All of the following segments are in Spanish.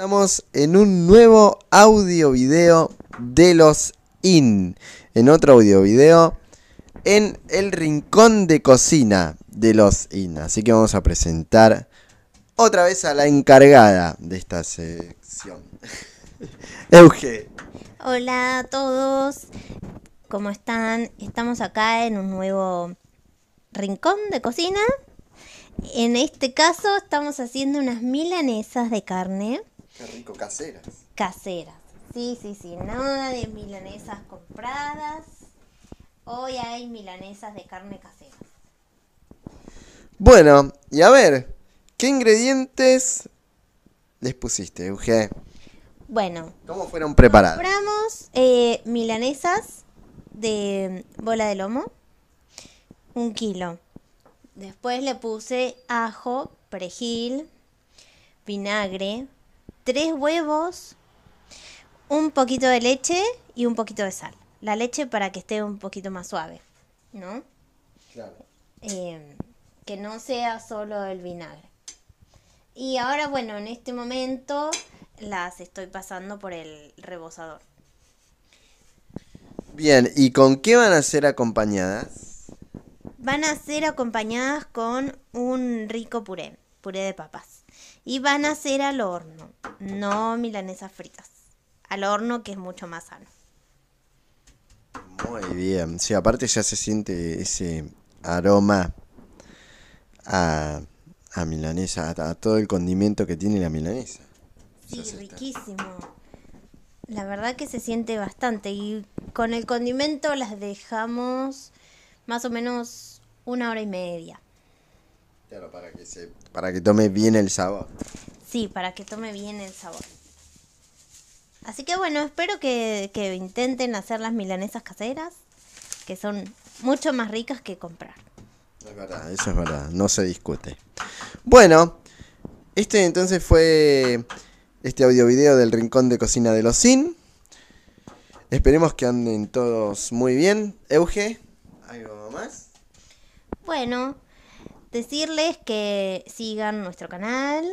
Estamos en un nuevo audio video de los IN. En otro audio video en el rincón de cocina de los IN. Así que vamos a presentar otra vez a la encargada de esta sección. Euge. Hola a todos, ¿cómo están? Estamos acá en un nuevo rincón de cocina. En este caso estamos haciendo unas milanesas de carne Qué rico, caseras. caseras. Sí, sí, sí, nada de milanesas compradas. Hoy hay milanesas de carne caseras. Bueno, y a ver, ¿qué ingredientes les pusiste, Euge? Bueno, ¿Cómo fueron preparadas? compramos eh, milanesas de bola de lomo, un kilo. Después le puse ajo, perejil, vinagre, tres huevos, un poquito de leche y un poquito de sal. La leche para que esté un poquito más suave, ¿no? Claro. Eh, que no sea solo el vinagre. Y ahora, bueno, en este momento las estoy pasando por el rebosador. Bien, ¿y con qué van a ser acompañadas? Van a ser acompañadas con un rico puré, puré de papas. Y van a ser al horno, no milanesas fritas. Al horno que es mucho más sano. Muy bien. Sí, aparte ya se siente ese aroma a, a milanesa, a, a todo el condimento que tiene la milanesa. Sí, riquísimo. La verdad que se siente bastante. Y con el condimento las dejamos más o menos una hora y media. Claro, para que se, para que tome bien el sabor. Sí, para que tome bien el sabor. Así que bueno, espero que, que intenten hacer las milanesas caseras, que son mucho más ricas que comprar. Es verdad, eso es verdad, no se discute. Bueno, este entonces fue este audio video del Rincón de Cocina de los Sin. Esperemos que anden todos muy bien. Euge, ¿algo más? Bueno, decirles que sigan nuestro canal.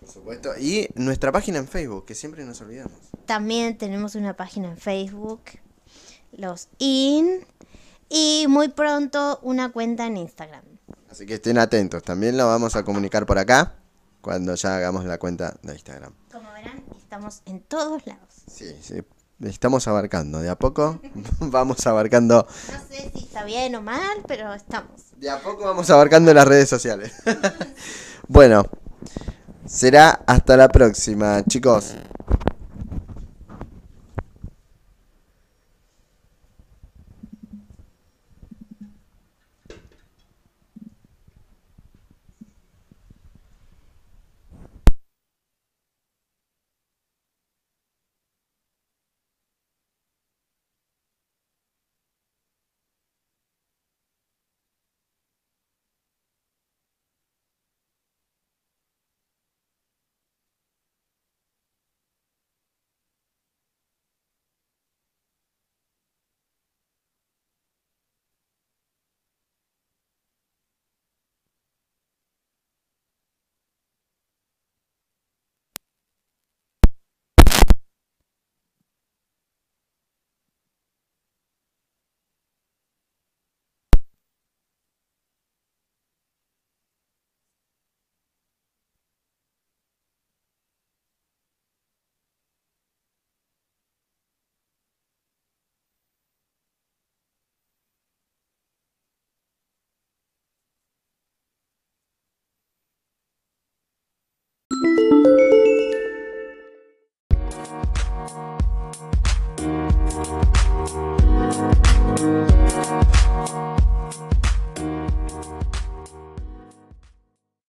Por supuesto. Y nuestra página en Facebook, que siempre nos olvidamos. También tenemos una página en Facebook, los IN. Y muy pronto una cuenta en Instagram. Así que estén atentos. También lo vamos a comunicar por acá cuando ya hagamos la cuenta de Instagram. Como verán, estamos en todos lados. Sí, sí. Estamos abarcando. De a poco vamos abarcando. No sé si está bien o mal, pero estamos. De a poco vamos abarcando las redes sociales. bueno, será hasta la próxima, chicos.